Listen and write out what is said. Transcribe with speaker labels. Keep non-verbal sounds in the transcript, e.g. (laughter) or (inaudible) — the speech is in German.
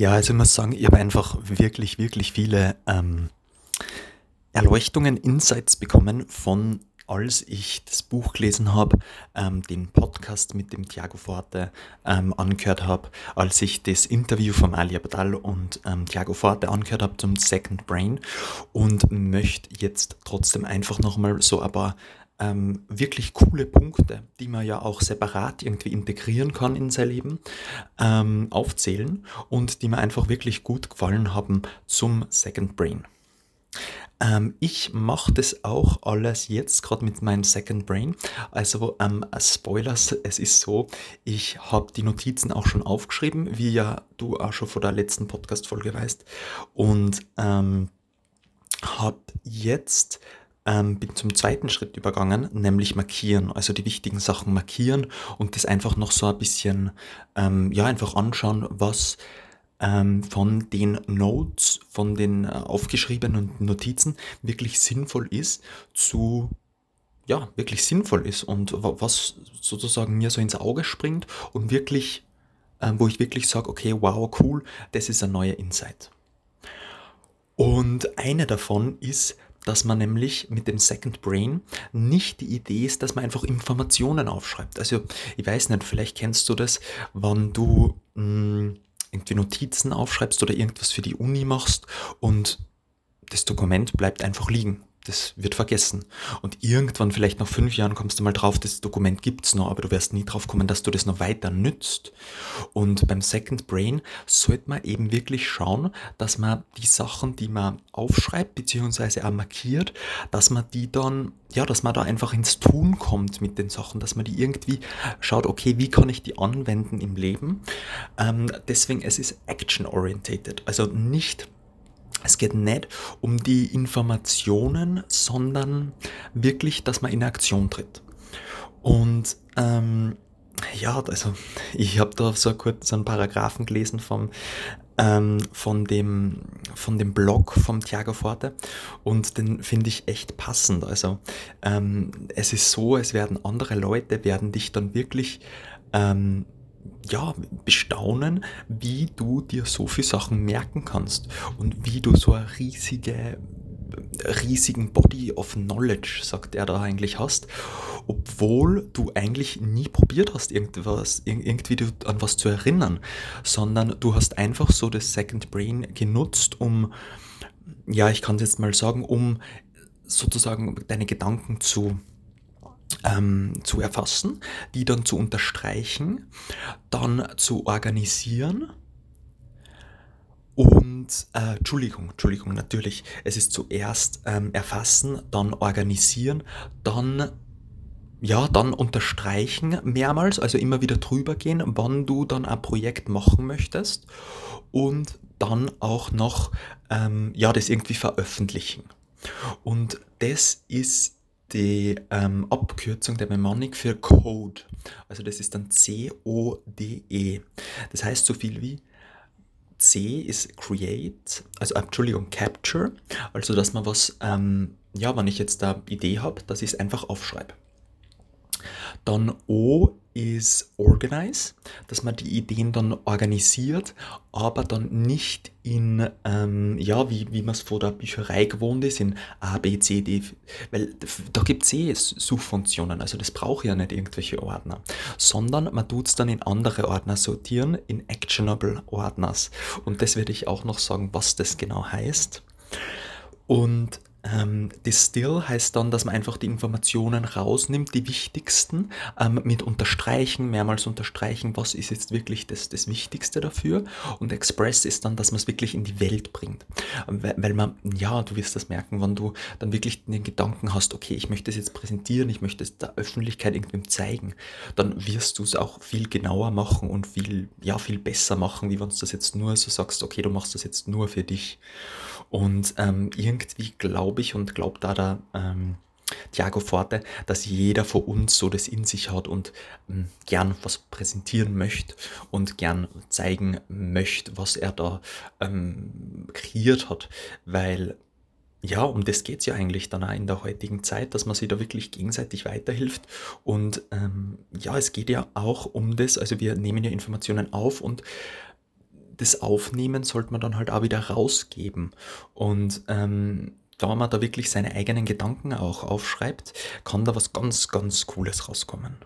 Speaker 1: Ja, also ich muss sagen, ich habe einfach wirklich, wirklich viele ähm, Erleuchtungen, Insights bekommen von, als ich das Buch gelesen habe, ähm, den Podcast mit dem Thiago Forte ähm, angehört habe, als ich das Interview von Ali Abdal und ähm, Thiago Forte angehört habe zum Second Brain und möchte jetzt trotzdem einfach nochmal so ein paar ähm, wirklich coole Punkte, die man ja auch separat irgendwie integrieren kann in sein Leben, ähm, aufzählen und die mir einfach wirklich gut gefallen haben zum Second Brain. Ähm, ich mache das auch alles jetzt gerade mit meinem Second Brain. Also ähm, Spoilers, es ist so, ich habe die Notizen auch schon aufgeschrieben, wie ja du auch schon vor der letzten Podcast-Folge weißt. Und ähm, habe jetzt ähm, bin zum zweiten Schritt übergangen, nämlich markieren, also die wichtigen Sachen markieren und das einfach noch so ein bisschen, ähm, ja, einfach anschauen, was ähm, von den Notes, von den äh, aufgeschriebenen Notizen wirklich sinnvoll ist zu ja, wirklich sinnvoll ist und was sozusagen mir so ins Auge springt und wirklich, äh, wo ich wirklich sage, okay, wow, cool, das ist ein neuer Insight. Und eine davon ist, dass man nämlich mit dem Second Brain nicht die Idee ist, dass man einfach Informationen aufschreibt. Also ich weiß nicht, vielleicht kennst du das, wenn du mh, hm, irgendwie Notizen aufschreibst oder irgendwas für die Uni machst und das Dokument bleibt einfach liegen das wird vergessen. Und irgendwann, vielleicht nach fünf Jahren, kommst du mal drauf, das Dokument gibt's noch, aber du wirst nie drauf kommen, dass du das noch weiter nützt. Und beim Second Brain sollte man eben wirklich schauen, dass man die Sachen, die man aufschreibt, beziehungsweise auch markiert, dass man die dann, ja, dass man da einfach ins Tun kommt mit den Sachen, dass man die irgendwie schaut, okay, wie kann ich die anwenden im Leben? Ähm, deswegen, es ist action-orientated, also nicht es geht nicht um die Informationen, sondern wirklich, dass man in Aktion tritt. Und ähm, ja, also (laughs) ich habe da so kurz so einen Paragraphen gelesen vom, ähm, von, dem, von dem Blog vom Thiago Forte und den finde ich echt passend. Also ähm, es ist so, es werden andere Leute, werden dich dann wirklich ähm, ja, bestaunen, wie du dir so viele Sachen merken kannst und wie du so eine riesige riesigen Body of Knowledge, sagt er da eigentlich hast, obwohl du eigentlich nie probiert hast, irgendwas, irgendwie an was zu erinnern, sondern du hast einfach so das Second Brain genutzt, um, ja, ich kann es jetzt mal sagen, um sozusagen deine Gedanken zu ähm, zu erfassen, die dann zu unterstreichen, dann zu organisieren und, äh, Entschuldigung, Entschuldigung, natürlich, es ist zuerst ähm, erfassen, dann organisieren, dann ja, dann unterstreichen mehrmals, also immer wieder drüber gehen, wann du dann ein Projekt machen möchtest und dann auch noch, ähm, ja, das irgendwie veröffentlichen. Und das ist die ähm, Abkürzung der Mnemonic für Code. Also das ist dann C-O-D-E. Das heißt so viel wie C ist Create, also Entschuldigung, Capture, also dass man was, ähm, ja, wenn ich jetzt da Idee habe, dass ich es einfach aufschreibe. Dann O ist Organize, dass man die Ideen dann organisiert, aber dann nicht in, ähm, ja, wie, wie man es vor der Bücherei gewohnt ist, in A, B, C, D, weil da gibt es eh Suchfunktionen, also das braucht ja nicht irgendwelche Ordner, sondern man tut es dann in andere Ordner sortieren, in Actionable Ordners. Und das werde ich auch noch sagen, was das genau heißt. Und ähm, Distill heißt dann, dass man einfach die Informationen rausnimmt, die wichtigsten, ähm, mit unterstreichen, mehrmals unterstreichen, was ist jetzt wirklich das, das Wichtigste dafür. Und Express ist dann, dass man es wirklich in die Welt bringt. Weil, weil man, ja, du wirst das merken, wenn du dann wirklich den Gedanken hast, okay, ich möchte es jetzt präsentieren, ich möchte es der Öffentlichkeit irgendwem zeigen, dann wirst du es auch viel genauer machen und viel, ja, viel besser machen, wie wenn du das jetzt nur so sagst, okay, du machst das jetzt nur für dich. Und ähm, irgendwie glaube ich und glaubt da der ähm, Thiago Forte, dass jeder von uns so das in sich hat und ähm, gern was präsentieren möchte und gern zeigen möchte, was er da ähm, kreiert hat. Weil ja, um das geht es ja eigentlich dann auch in der heutigen Zeit, dass man sich da wirklich gegenseitig weiterhilft. Und ähm, ja, es geht ja auch um das, also wir nehmen ja Informationen auf und das Aufnehmen sollte man dann halt auch wieder rausgeben. Und ähm, da man da wirklich seine eigenen Gedanken auch aufschreibt, kann da was ganz, ganz Cooles rauskommen.